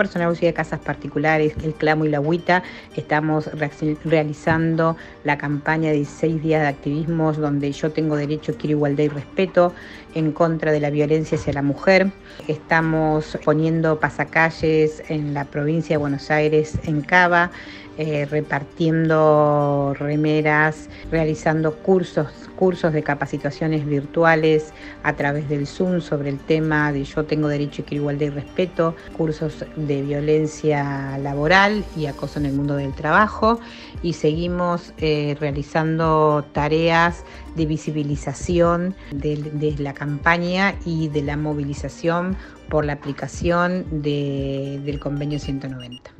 personal de casas particulares, el clamo y la agüita, estamos realizando la campaña de 16 días de activismos donde yo tengo derecho, quiero igualdad y respeto en contra de la violencia hacia la mujer. Estamos poniendo pasacalles en la provincia de Buenos Aires, en Cava, eh, repartiendo remeras, realizando cursos, cursos de capacitaciones virtuales a través del Zoom sobre el tema de yo tengo derecho a igualdad y respeto, cursos de violencia laboral y acoso en el mundo del trabajo y seguimos eh, realizando tareas de visibilización de, la campaña y de la movilización por la aplicación del convenio 190.